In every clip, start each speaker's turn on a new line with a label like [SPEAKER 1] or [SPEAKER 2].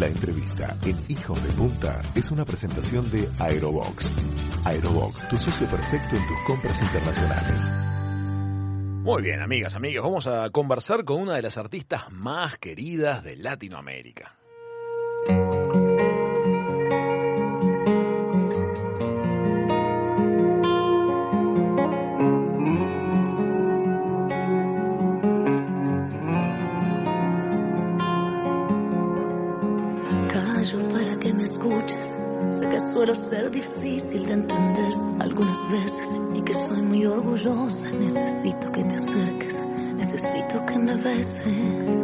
[SPEAKER 1] La entrevista en Hijos de Punta es una presentación de Aerobox. Aerobox, tu socio perfecto en tus compras internacionales.
[SPEAKER 2] Muy bien, amigas, amigos, vamos a conversar con una de las artistas más queridas de Latinoamérica.
[SPEAKER 3] Suelo ser difícil de entender algunas veces y que soy muy orgullosa. Necesito que te acerques, necesito que me beses.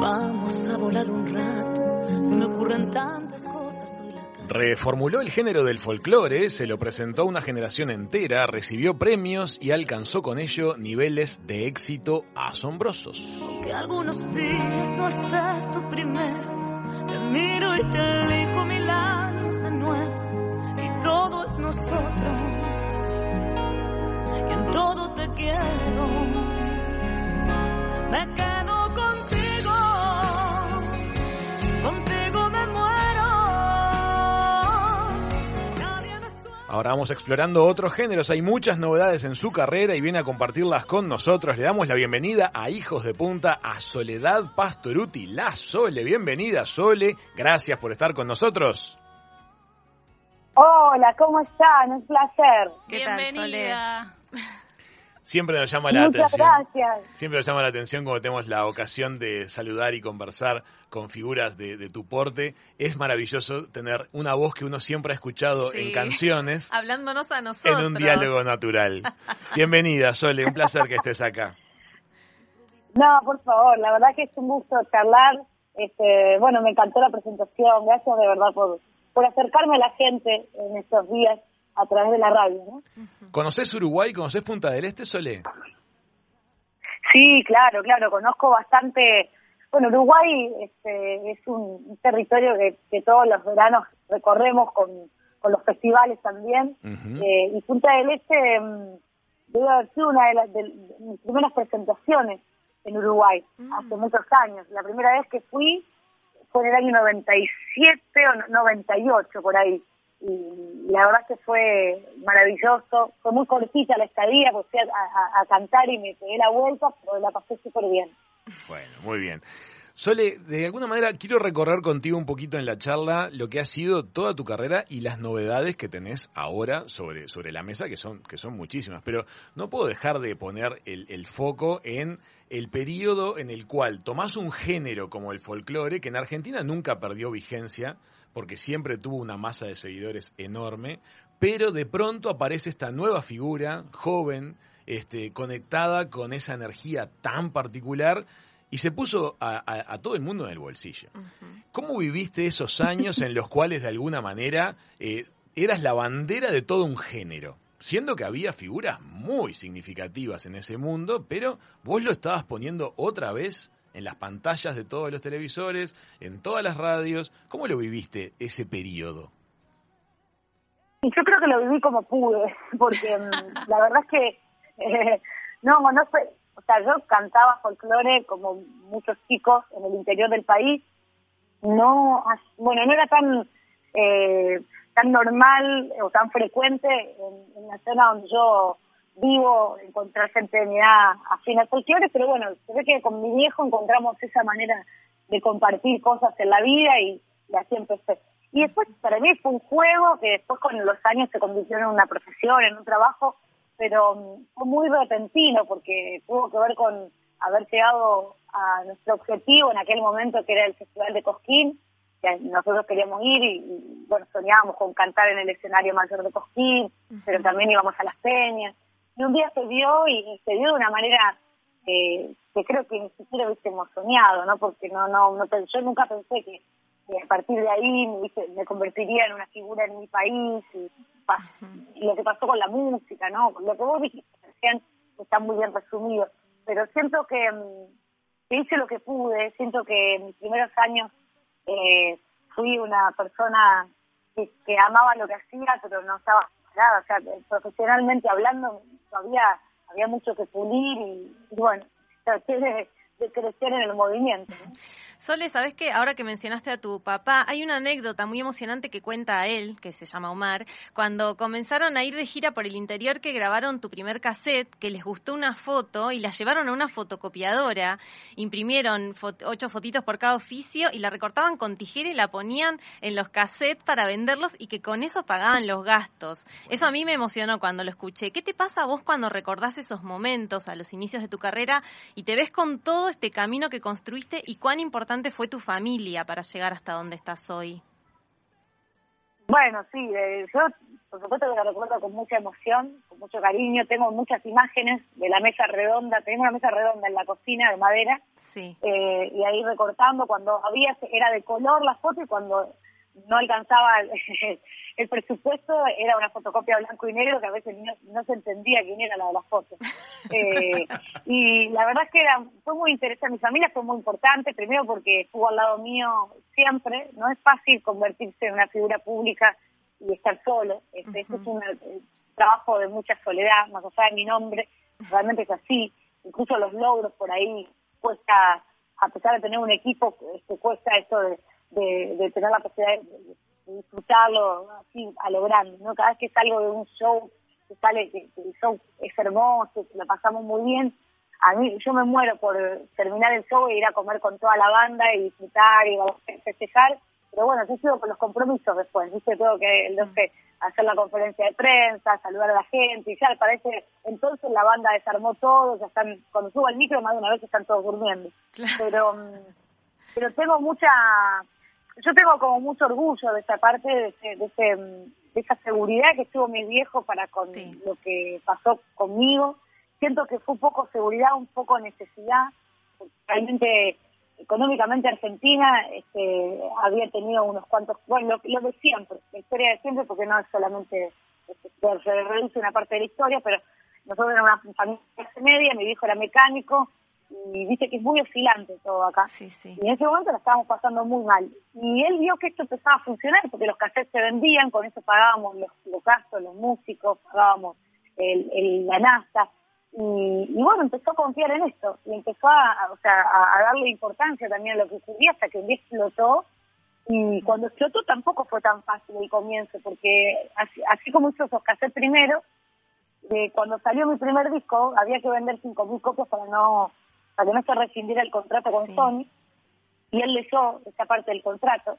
[SPEAKER 3] Vamos a volar un rato, se me ocurren tantas cosas. Soy la ca-
[SPEAKER 2] Reformuló el género del folclore, se lo presentó a una generación entera, recibió premios y alcanzó con ello niveles de éxito asombrosos.
[SPEAKER 3] Que algunos días no estés tú primero. Te miro y te elijo mil años de nuevo. Y todo es nosotros. Y en todo te quiero. Me
[SPEAKER 2] Ahora vamos explorando otros géneros, hay muchas novedades en su carrera y viene a compartirlas con nosotros. Le damos la bienvenida a Hijos de Punta, a Soledad Pastoruti, la Sole. Bienvenida Sole, gracias por estar con nosotros.
[SPEAKER 4] Hola, ¿cómo están? Un placer.
[SPEAKER 5] ¿Qué tal,
[SPEAKER 6] Bienvenida.
[SPEAKER 2] Siempre nos llama la
[SPEAKER 4] Muchas
[SPEAKER 2] atención.
[SPEAKER 4] gracias.
[SPEAKER 2] Siempre nos llama la atención cuando tenemos la ocasión de saludar y conversar con figuras de, de tu porte. Es maravilloso tener una voz que uno siempre ha escuchado en canciones
[SPEAKER 6] Hablándonos a nosotros.
[SPEAKER 2] en un diálogo natural. Bienvenida, Sole, un placer que estés acá.
[SPEAKER 4] No, por favor, la verdad que es un gusto charlar. Este, bueno, me encantó la presentación. Gracias de verdad por, por acercarme a la gente en estos días a través de la radio. ¿no?
[SPEAKER 2] ¿Conoces Uruguay? ¿Conoces Punta del Este, Sole?
[SPEAKER 4] Sí, claro, claro, conozco bastante. Bueno, Uruguay este, es un, territorio que, que todos los veranos recorremos con, con los festivales también. Eh, y Punta del Este mm, debe haber sido una de, las, de mis primeras presentaciones en Uruguay, hace muchos años. La primera vez que fui fue en el año 97 o no- 98, por ahí. Y la verdad que fue maravilloso. Fue muy cortita la estadía, porque fui a, a- a cantar y me pegué la vuelta, pero la pasé súper bien.
[SPEAKER 2] Bueno, muy bien. Sole, de alguna manera quiero recorrer contigo un poquito en la charla lo que ha sido toda tu carrera y las novedades que tenés ahora sobre, sobre la mesa, que son, que son muchísimas. Pero no puedo dejar de poner el, el foco en el periodo en el cual tomás un género como el folclore, que en Argentina nunca perdió vigencia, porque siempre tuvo una masa de seguidores enorme, pero de pronto aparece esta nueva figura, joven, este, conectada con esa energía tan particular y se puso a, a- a todo el mundo en el bolsillo. ¿Cómo viviste esos años en los cuales de alguna manera eh, eras la bandera de todo un género? Siendo que había figuras muy significativas en ese mundo, pero vos lo estabas poniendo otra vez en las pantallas de todos los televisores, en todas las radios. ¿Cómo lo viviste ese periodo?
[SPEAKER 4] Yo creo que lo viví como pude, porque mm, la verdad es que eh, no, no fue, o sea, yo cantaba folclore como muchos chicos en el interior del país, no, bueno, no era tan eh, tan normal o tan frecuente en, en la zona donde yo vivo encontrar gente de mi edad afín al folclore, pero bueno, se ve que con mi viejo encontramos esa manera de compartir cosas en la vida y, y así empecé. Y después para mí fue un juego que después con los años se convirtió en una profesión, en un trabajo, pero mm, fue muy repentino porque tuvo que ver con haber llegado a nuestro objetivo en aquel momento que era el Festival de Cosquín, que nosotros queríamos ir y, y, bueno, soñábamos con cantar en el escenario mayor de Cosquín, pero también íbamos a las peñas. Y un día se dio y, se dio de una manera eh, que creo que ni siquiera hubiésemos soñado, ¿no? Porque no, no, no yo nunca pensé que, que a partir de ahí me, me convertiría en una figura en mi país y, lo que pasó con la música, ¿no? Lo que vos dijiste está muy bien resumido, pero siento que, mm, que hice lo que pude, siento que en mis primeros años eh, fui una persona que, que amaba lo que hacía, pero no estaba preparada, o sea, profesionalmente hablando todavía había mucho que pulir y, bueno, traté de, crecer en el movimiento.
[SPEAKER 6] Sole, ¿sabes qué? Ahora que mencionaste a tu papá, hay una anécdota muy emocionante que cuenta a él, que se llama Omar, cuando comenzaron a ir de gira por el interior que grabaron tu primer cassette, que les gustó una foto y la llevaron a una fotocopiadora, imprimieron ocho fotitos por cada oficio y la recortaban con tijera y la ponían en los cassettes para venderlos y que con eso pagaban los gastos. Eso a mí me emocionó cuando lo escuché. ¿Qué te pasa a vos cuando recordás esos momentos a los inicios de tu carrera y te ves con todo este camino que construiste y cuán importante fue tu familia para llegar hasta donde estás hoy?
[SPEAKER 4] Bueno, sí, eh, yo por supuesto que la recuerdo con mucha emoción, con mucho cariño. Tengo muchas imágenes de la mesa redonda. Tengo una mesa redonda en la cocina de madera.
[SPEAKER 6] Sí.
[SPEAKER 4] Eh, y ahí recortando, cuando había, era de color la foto y cuando no alcanzaba el, presupuesto, era una fotocopia blanco y negro que a veces no, se entendía quién era la de las fotos. Eh, y la verdad es que era, fue muy interesante, mi familia fue muy importante, primero porque estuvo al lado mío siempre, no es fácil convertirse en una figura pública y estar solo, este, es un eh, trabajo de mucha soledad, más allá de mi nombre, realmente es así, incluso los logros por ahí cuesta, a pesar de tener un equipo, este, cuesta esto de de, tener la posibilidad de, disfrutarlo así a lo grande, ¿no? Cada vez que salgo de un show, que sale, que, el show es hermoso, que lo pasamos muy bien, a mí yo me muero por terminar el show e ir a comer con toda la banda y disfrutar y festejar, pero bueno, yo sigo con los compromisos después, ¿viste? Tengo que, el hacer la conferencia de prensa, saludar a la gente, y ya parece, entonces la banda desarmó todo, ya están, cuando subo al micro más de una vez están todos durmiendo. Pero, pero tengo mucha, yo tengo como mucho orgullo de esa parte, de, de, esa seguridad que tuvo mi viejo para con lo que pasó conmigo. Siento que fue un poco seguridad, un poco necesidad. Realmente, económicamente Argentina este, había tenido unos cuantos, bueno, lo, lo de siempre, la historia de siempre, porque no es solamente, este, se reduce una parte de la historia, pero nosotros éramos una familia media, mi viejo era mecánico, y dice que es muy oscilante todo acá.
[SPEAKER 6] Sí, sí.
[SPEAKER 4] Y en ese momento la estábamos pasando muy mal. Y él vio que esto empezaba a funcionar porque los cassettes se vendían, con eso pagábamos los, los gastos, los músicos, pagábamos el, la NASA. Y, bueno, empezó a confiar en esto y empezó a, o sea, a, darle importancia también a lo que ocurría hasta que un día explotó. Y cuando explotó tampoco fue tan fácil el comienzo, porque así, como hizo esos cassettes primero, de cuando salió mi primer disco había que vender 5.000 copias para no para que no se rescindiera el contrato con Sony, y él leyó esa parte del contrato.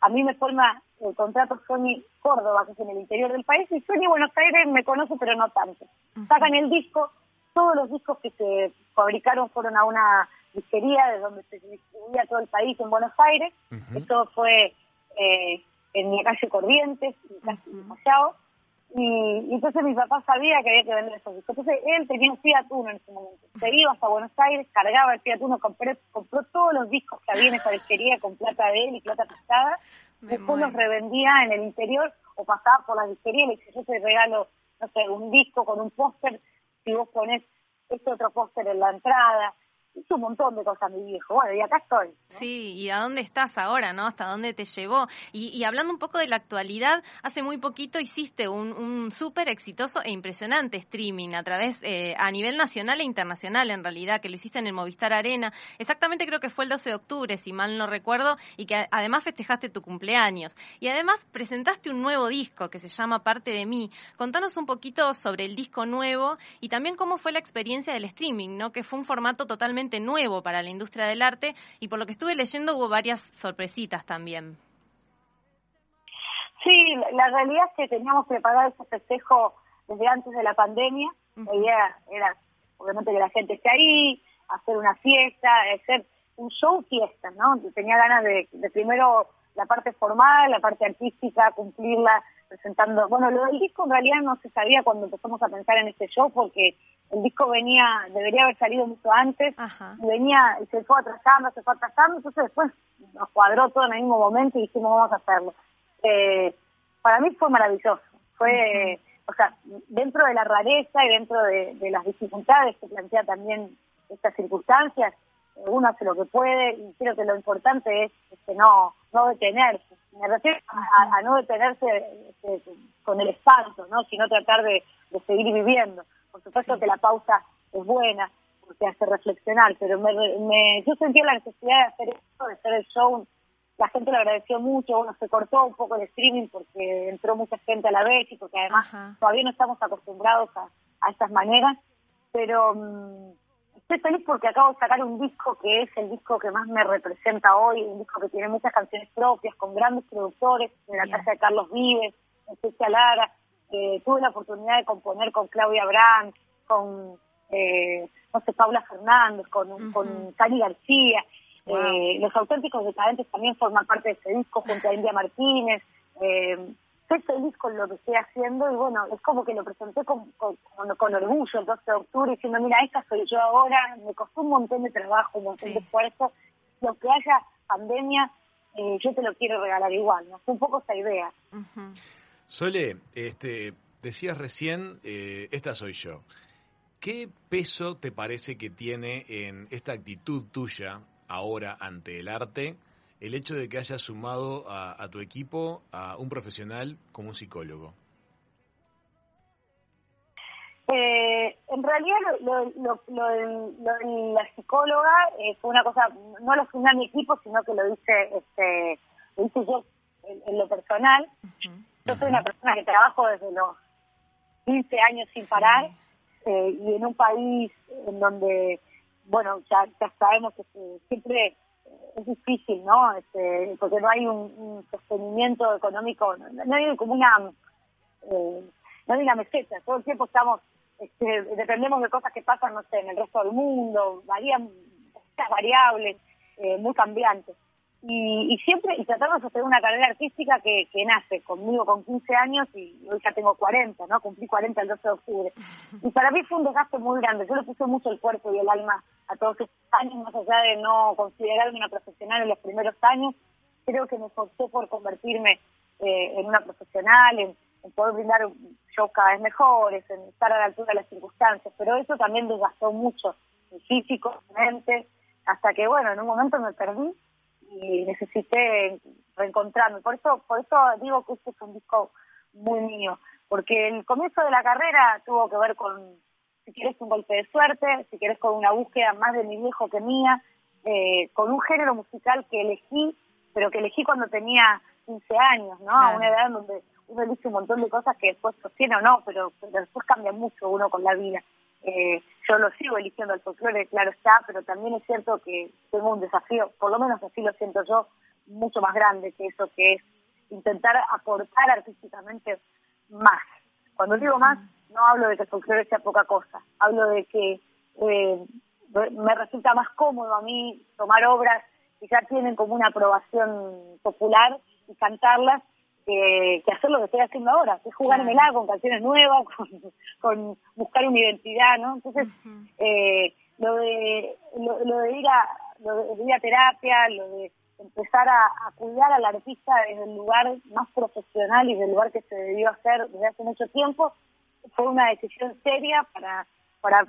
[SPEAKER 4] A mí me forma el contrato Sony Córdoba, que es en el interior del país, y Sony Buenos Aires me conoce, pero no tanto. Sacan el disco, todos los discos que se fabricaron fueron a una disquería de donde se distribuía todo el país en Buenos Aires. Esto fue eh, en mi calle Corrientes, en casi uh y, entonces mi papá sabía que había que vender esos discos. Entonces él tenía un Fiat Uno en ese momento. Se iba hasta Buenos Aires, cargaba el Fiat Uno, compró, compró todos los discos que había en esa disquería con plata de él y plata prestada. Después los revendía en el interior o pasaba por la disquería y le decía, yo te regalo, no sé, un disco con un póster, si vos pones este otro póster en la entrada hizo un montón de cosas mi viejo. Bueno, y acá estoy.
[SPEAKER 6] Sí, ¿y a dónde estás ahora, no? ¿Hasta dónde te llevó? Y, hablando un poco de la actualidad, hace muy poquito hiciste un, un súper exitoso e impresionante streaming a través, eh, a nivel nacional e internacional en realidad, que lo hiciste en el Movistar Arena. Exactamente creo que fue el 12 de octubre, si mal no recuerdo, y que además festejaste tu cumpleaños. Y además presentaste un nuevo disco que se llama Parte de mí. Contanos un poquito sobre el disco nuevo y también cómo fue la experiencia del streaming, ¿no? Que fue un formato totalmente nuevo para la industria del arte y por lo que estuve leyendo hubo varias sorpresitas también.
[SPEAKER 4] Sí, la realidad es que teníamos preparado ese festejo desde antes de la pandemia. La idea era, obviamente, que la gente esté ahí, hacer una fiesta, hacer un show fiesta, ¿no? Tenía ganas de, de primero la parte formal, la parte artística, cumplirla presentando. Bueno, lo del disco en realidad no se sabía cuando empezamos a pensar en este show porque el disco venía, debería haber salido mucho antes, y venía, y se fue atrasando, se fue atrasando, entonces después nos cuadró todo en el mismo momento y dijimos vamos a hacerlo. Eh, para mí fue maravilloso, fue, o sea, dentro de la rareza y dentro de, las dificultades que plantea también estas circunstancias, uno hace lo que puede y creo que lo importante es que no, no detenerse. Me refiero a, no detenerse este, con el espanto, ¿no? sino tratar de seguir viviendo. Por supuesto que la pausa es buena, te hace reflexionar, pero me, me, yo sentía la necesidad de hacer esto, de hacer el show. La gente lo agradeció mucho, bueno, se cortó un poco el streaming porque entró mucha gente a la vez y porque además todavía no estamos acostumbrados a, a estas maneras, pero mm, estoy feliz porque acabo de sacar un disco que es el disco que más me representa hoy, un disco que tiene muchas canciones propias, con grandes productores, en la casa de Carlos Vives, en Lara, eh, tuve la oportunidad de componer con Claudia Brandt, con eh, no sé, Paula Fernández, con, con Cani García. Eh, los auténticos decadentes también forman parte de ese disco junto a India Martínez. Eh, estoy feliz con lo que estoy haciendo y bueno, es como que lo presenté con, con, orgullo el 12 de octubre diciendo, mira, esta soy yo ahora, me costó un montón de trabajo, un montón de esfuerzo, lo que haya pandemia, eh, yo te lo quiero regalar igual, ¿no? Fue un poco esa idea.
[SPEAKER 2] Sole, este, decías recién, eh, esta soy yo. ¿Qué peso te parece que tiene en esta actitud tuya ahora ante el arte el hecho de que hayas sumado a, tu equipo a un profesional como un psicólogo?
[SPEAKER 4] Eh, en realidad lo, lo, lo, la psicóloga eh, fue una cosa, no lo fundé a mi equipo, sino que lo hice, este, lo hice yo en, lo personal. Yo soy una persona que trabajo desde los 15 años sin parar eh, y en un país en donde, bueno, ya, ya sabemos que siempre es difícil, ¿no? Este, porque no hay un, sostenimiento económico, no, hay como una, eh, no hay una meseta, todo el tiempo estamos, este, dependemos de cosas que pasan, no sé, en el resto del mundo, varían estas variables, eh, muy cambiantes y, y, siempre y tratando de sostener una carrera artística que, que nace conmigo con 15 años y hoy ya tengo 40, ¿no? Cumplí 40 el 12 de octubre. Y para mí fue un desgaste muy grande. Yo le puse mucho el cuerpo y el alma a todos estos años, más allá de no considerarme una profesional en los primeros años. Creo que me esforcé por convertirme eh, en una profesional, en, poder brindar shows cada vez mejores, en estar a la altura de las circunstancias. Pero eso también desgastó mucho mi físico, mi mente, hasta que, bueno, en un momento me perdí y necesité reencontrarme. Por eso, por eso digo que este es un disco muy mío, porque el comienzo de la carrera tuvo que ver con, si quieres, un golpe de suerte, si quieres, con una búsqueda más de mi viejo que mía, eh, con un género musical que elegí, pero que elegí cuando tenía 15 años, ¿no? A una edad donde uno elige un montón de cosas que después sostiene o no, pero, pero después cambia mucho uno con la vida. Eh, yo lo sigo eligiendo al folclore, claro está, pero también es cierto que tengo un desafío, por lo menos así lo siento yo, mucho más grande que eso, que es intentar aportar artísticamente más. Cuando digo más, no hablo de que el folclore sea poca cosa, hablo de que eh, me resulta más cómodo a mí tomar obras que ya tienen como una aprobación popular y cantarlas que, hacer lo que estoy haciendo ahora, que es en el con canciones nuevas, con, buscar una identidad, ¿no? Entonces, eh, lo de lo, de ir a lo de ir a terapia, lo de empezar a, cuidar al artista desde el lugar más profesional y desde el lugar que se debió hacer desde hace mucho tiempo, fue una decisión seria para para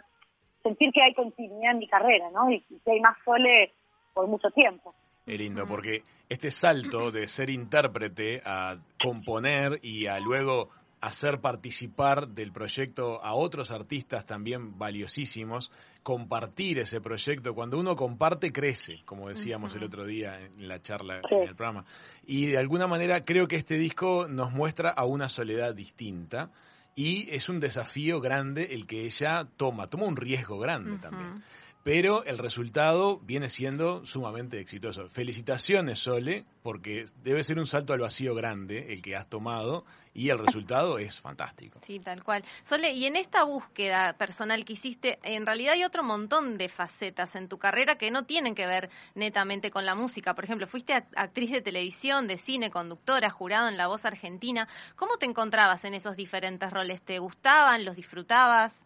[SPEAKER 4] sentir que hay continuidad en mi carrera, ¿no? Y, que hay más sole por mucho tiempo.
[SPEAKER 2] Lindo, porque este salto de ser intérprete a componer y a luego hacer participar del proyecto a otros artistas también valiosísimos, compartir ese proyecto, cuando uno comparte crece, como decíamos el otro día en la charla en el programa. Y de alguna manera creo que este disco nos muestra a una soledad distinta y es un desafío grande el que ella toma, toma un riesgo grande también pero el resultado viene siendo sumamente exitoso. Felicitaciones, Sole, porque debe ser un salto al vacío grande el que has tomado y el resultado es fantástico.
[SPEAKER 6] Sí, tal cual. Sole, y en esta búsqueda personal que hiciste, en realidad hay otro montón de facetas en tu carrera que no tienen que ver netamente con la música. Por ejemplo, fuiste actriz de televisión, de cine, conductora, jurado en La Voz Argentina. ¿Cómo te encontrabas en esos diferentes roles? ¿Te gustaban? ¿Los disfrutabas?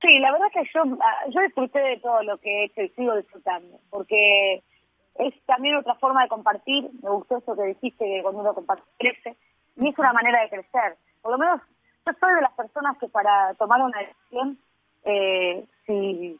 [SPEAKER 4] Sí, la verdad que yo, ah, yo disfruté de todo lo que he hecho y sigo disfrutando, porque es también otra forma de compartir, me gustó eso que dijiste, que cuando uno comparte crece, y es una manera de crecer. Por lo menos yo soy de las personas que para tomar una decisión, eh, si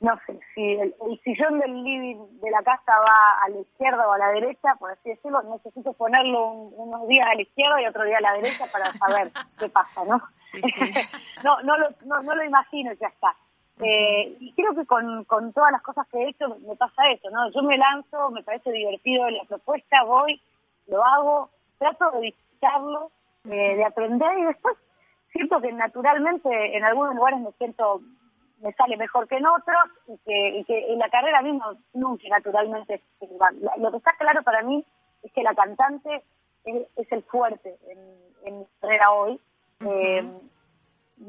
[SPEAKER 4] no sé, si el, sillón del living de la casa va a la izquierda o a la derecha, por así decirlo, necesito ponerlo unos días a la izquierda y otro día a la derecha para saber qué pasa, ¿no? no, no, lo, no, lo imagino ya está. Eh, y creo que con, con todas las cosas que he hecho me pasa eso, ¿no? Yo me lanzo, me parece divertido la propuesta, voy, lo hago, trato de visitarlo, eh, de aprender y después siento que naturalmente en algunos lugares me siento, me sale mejor que en otros y que, y que en la carrera misma nunca naturalmente Lo que está claro para mí es que la cantante es, el fuerte en, en mi carrera hoy. eh,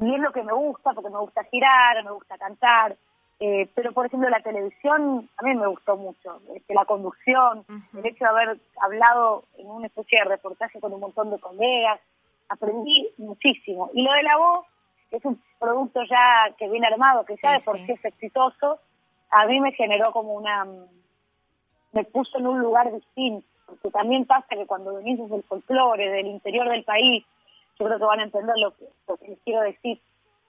[SPEAKER 4] y es lo que me gusta, porque me gusta girar, me gusta cantar, eh, pero por ejemplo la televisión a mí me gustó mucho, este, la conducción, el hecho de haber hablado en una especie de reportaje con un montón de colegas, aprendí muchísimo. Y lo de la voz, es un producto ya que viene armado, que ya de por sí es exitoso, a mí me generó como una... me puso en un lugar distinto, porque también pasa que cuando venís desde el folclore, del interior del país, yo creo que van a entender lo que, les quiero decir.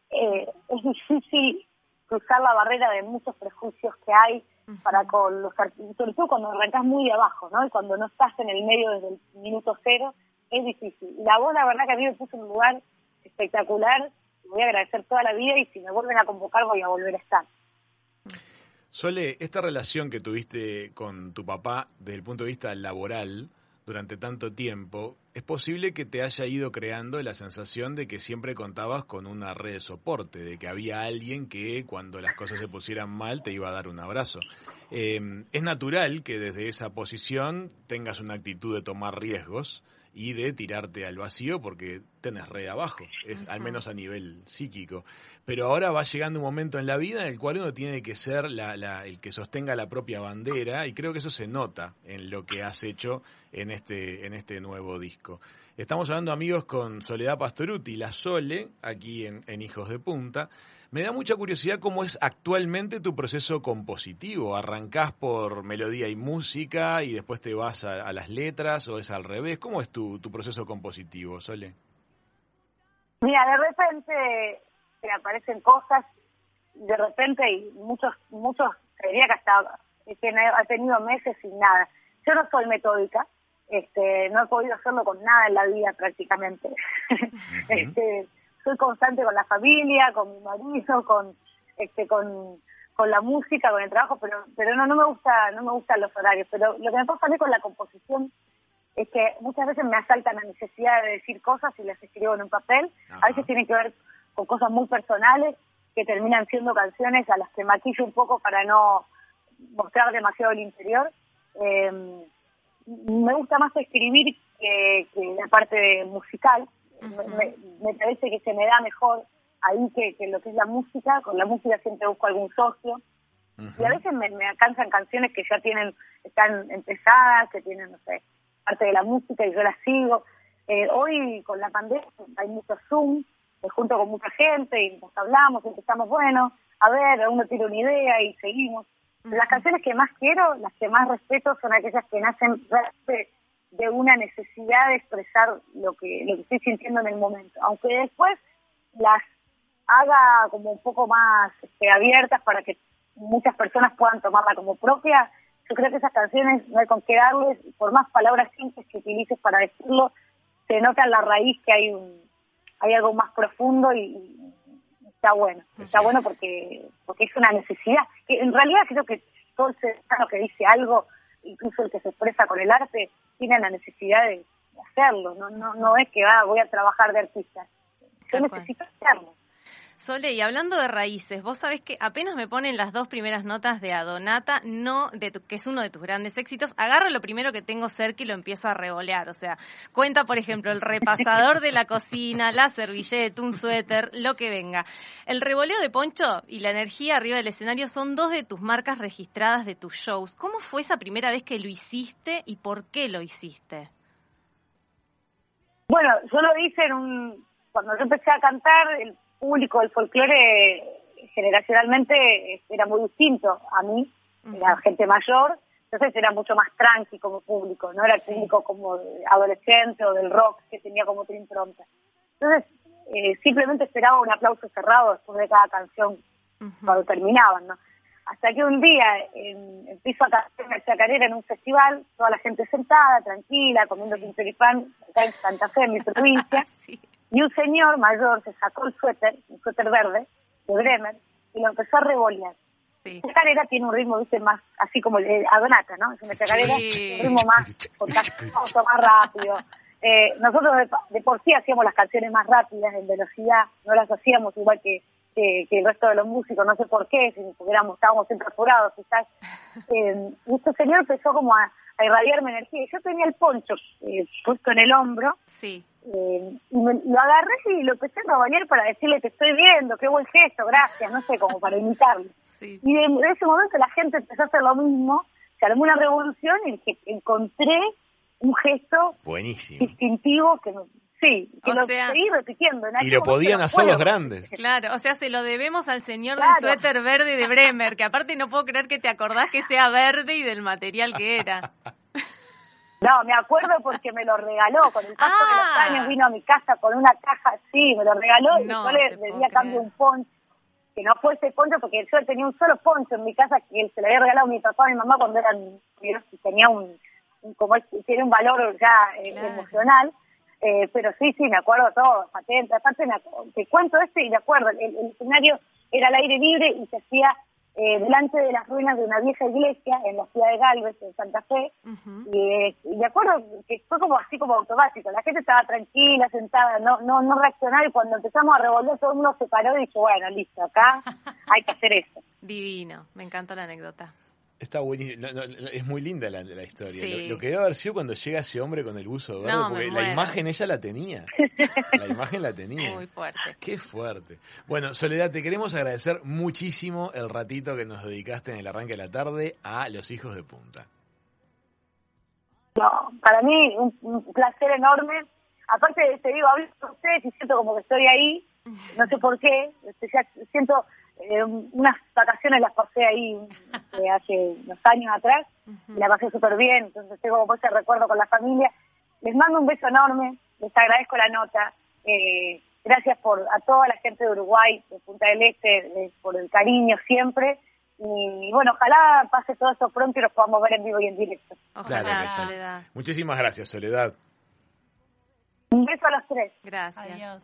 [SPEAKER 4] Eh, es difícil cruzar la barrera de muchos prejuicios que hay para con los artistas, sobre todo cuando arrancas muy de abajo, ¿no? Y cuando no estás en el medio desde el minuto cero, es difícil. La voz, la verdad que a mí me puso en un lugar espectacular, voy a agradecer toda la vida y si me vuelven a convocar voy a volver a estar.
[SPEAKER 2] Sole, esta relación que tuviste con tu papá desde el punto de vista laboral, durante tanto tiempo, es posible que te haya ido creando la sensación de que siempre contabas con una red de soporte, de que había alguien que cuando las cosas se pusieran mal te iba a dar un abrazo. Eh, es natural que desde esa posición tengas una actitud de tomar riesgos y de tirarte al vacío porque tenés red abajo, es, al menos a nivel psíquico. Pero ahora va llegando un momento en la vida en el cual uno tiene que ser la, la, el que sostenga la propia bandera y creo que eso se nota en lo que has hecho en este, en este nuevo disco. Estamos hablando amigos con Soledad Pastoruti, la Sole, aquí en, en Hijos de Punta. Me da mucha curiosidad cómo es actualmente tu proceso compositivo. ¿Arrancás por melodía y música y después te vas a, a las letras o es al revés? ¿Cómo es tu, tu proceso compositivo, Sole?
[SPEAKER 4] Mira, de repente te aparecen cosas, de repente y muchos, muchos, diría que hasta ha tenido meses sin nada. Yo no soy metódica, este, no he podido hacerlo con nada en la vida prácticamente. este, soy constante con la familia, con mi marido, con este con, con la música, con el trabajo, pero pero no no me gusta no me gustan los horarios, pero lo que me pasa a mí con la composición es que muchas veces me asaltan la necesidad de decir cosas y las escribo en un papel, a veces tienen que ver con cosas muy personales que terminan siendo canciones a las que maquillo un poco para no mostrar demasiado el interior. Eh, me gusta más escribir que, que la parte musical, me, parece que se me da mejor ahí que, que, lo que es la música. Con la música siempre busco algún socio. Y a veces me, me, alcanzan canciones que ya tienen, están empezadas, que tienen, no sé, parte de la música y yo las sigo. Eh, hoy con la pandemia hay mucho Zoom, me junto con mucha gente y nos hablamos, empezamos, bueno, a ver, uno tiene una idea y seguimos. Las canciones que más quiero, las que más respeto, son aquellas que nacen realmente de una necesidad de expresar lo que, lo que estoy sintiendo en el momento. Aunque después las haga como un poco más este, abiertas para que muchas personas puedan tomarla como propia, yo creo que esas canciones no hay con qué darles, por más palabras simples que utilices para decirlo, se nota en la raíz que hay un hay algo más profundo y, está bueno, está bueno porque porque es una necesidad. que En realidad creo que todo el ser que dice algo, incluso el que se expresa con el arte, tiene la necesidad de hacerlo, no no no es que ah, voy a trabajar de artista. Yo necesito hacerlo.
[SPEAKER 6] Sole, y hablando de raíces, vos sabés que apenas me ponen las dos primeras notas de Adonata, no de tu, que es uno de tus grandes éxitos, agarro lo primero que tengo cerca y lo empiezo a revolear. O sea, cuenta, por ejemplo, el repasador de la cocina, la servilleta, un suéter, lo que venga. El revoleo de Poncho y la energía arriba del escenario son dos de tus marcas registradas de tus shows. ¿Cómo fue esa primera vez que lo hiciste y por qué lo hiciste?
[SPEAKER 4] Bueno, yo lo hice en un... Cuando yo empecé a cantar, el público del folclore generacionalmente era muy distinto a mí, era gente mayor, entonces era mucho más tranqui como público, no era el público como adolescente o del rock que tenía como otra impronta. Entonces eh, simplemente esperaba un aplauso cerrado después de cada canción cuando terminaban, ¿no? Hasta que un día en, empiezo a cantar en chacarera en un festival, toda la gente sentada, tranquila, comiendo sí. pan acá en Santa Fe, en mi provincia, sí. Y un señor mayor se sacó el suéter, un suéter verde, de Bremer, y lo empezó a revolear.
[SPEAKER 6] Sí.
[SPEAKER 4] La chacarera tiene un ritmo, viste, más así como el de Adonata, ¿no? Es una chacarera,
[SPEAKER 6] Sí.
[SPEAKER 4] un ritmo más contagioso, más rápido. Eh, nosotros de, de por sí hacíamos las canciones más rápidas, en velocidad, no las hacíamos igual que, que, que el resto de los músicos, no sé por qué, si porque éramos, estábamos siempre apurados quizás. Eh, y este señor empezó como a, a irradiarme energía. Yo tenía el poncho eh, puesto en el hombro
[SPEAKER 6] Sí.
[SPEAKER 4] Eh, y me, lo agarré y lo empecé a bañar para decirle te estoy viendo, qué buen gesto, gracias, no sé, como para imitarlo.
[SPEAKER 6] Sí.
[SPEAKER 4] Y de, de ese momento la gente empezó a hacer lo mismo, se armó una revolución y que encontré un gesto
[SPEAKER 2] Buenísimo.
[SPEAKER 4] distintivo que sí, que
[SPEAKER 6] O
[SPEAKER 4] lo
[SPEAKER 6] sea-
[SPEAKER 4] seguí repitiendo. En
[SPEAKER 2] Y lo podían hacer los grandes.
[SPEAKER 6] Claro, o sea, se lo debemos al señor
[SPEAKER 4] Claro.
[SPEAKER 6] del suéter verde de Bremer, que aparte no puedo creer que te acordás que sea verde y del material que era.
[SPEAKER 4] No, me acuerdo porque me lo regaló. Con el paso de los
[SPEAKER 6] Ah.
[SPEAKER 4] años vino a mi casa con una caja así, me lo regaló y
[SPEAKER 6] No
[SPEAKER 4] yo le,
[SPEAKER 6] te
[SPEAKER 4] le di
[SPEAKER 6] puedo
[SPEAKER 4] a cambio un poncho. Que no fue ese poncho porque yo tenía un solo poncho en mi casa que él se le había regalado a mi papá y mi mamá cuando eran. tenía un. un- como es- tiene un valor ya eh,
[SPEAKER 6] Claro.
[SPEAKER 4] emocional. Eh, pero sí, sí, me acuerdo todo, patente. Aparte, me te cuento este y me acuerdo. El, el escenario era al aire libre y se hacía eh, delante de las ruinas de una vieja iglesia en la ciudad de Galvez, en Santa Fe. Y, eh, y me acuerdo que fue como así como automático. La gente estaba tranquila, sentada, no no no reaccionaba y cuando empezamos a revolver todo el mundo se paró y dijo, bueno, listo, acá hay que hacer eso.
[SPEAKER 6] Divino, me encantó la anécdota.
[SPEAKER 2] Está buenísimo. No, no, es muy linda la, la historia.
[SPEAKER 6] Sí.
[SPEAKER 2] Lo, lo que debe haber sido cuando llega ese hombre con el buzo verde,
[SPEAKER 6] No, me
[SPEAKER 2] porque la imagen ella la tenía. La imagen la tenía.
[SPEAKER 6] Muy fuerte.
[SPEAKER 2] Qué fuerte. Bueno, Soledad, te queremos agradecer muchísimo el ratito que nos dedicaste en el arranque de la tarde a Los Hijos de Punta.
[SPEAKER 4] No, para mí un, un placer enorme. Aparte, te digo, hablo con ustedes y siento como que estoy ahí, no sé por qué, este, ya siento eh, unas vacaciones las pasé ahí eh, hace unos años atrás y la pasé súper bien, entonces tengo como ese recuerdo con la familia. Les mando un beso enorme, les agradezco la nota, eh, gracias por a toda la gente de Uruguay, de Punta del Este, de- por el cariño siempre. Y bueno, ojalá pase todo eso pronto y nos podamos ver en vivo y en directo.
[SPEAKER 6] Ojalá,
[SPEAKER 2] Claro.
[SPEAKER 6] Soledad.
[SPEAKER 2] Muchísimas gracias, Soledad.
[SPEAKER 4] Un beso a los tres.
[SPEAKER 6] Gracias.
[SPEAKER 5] Adiós.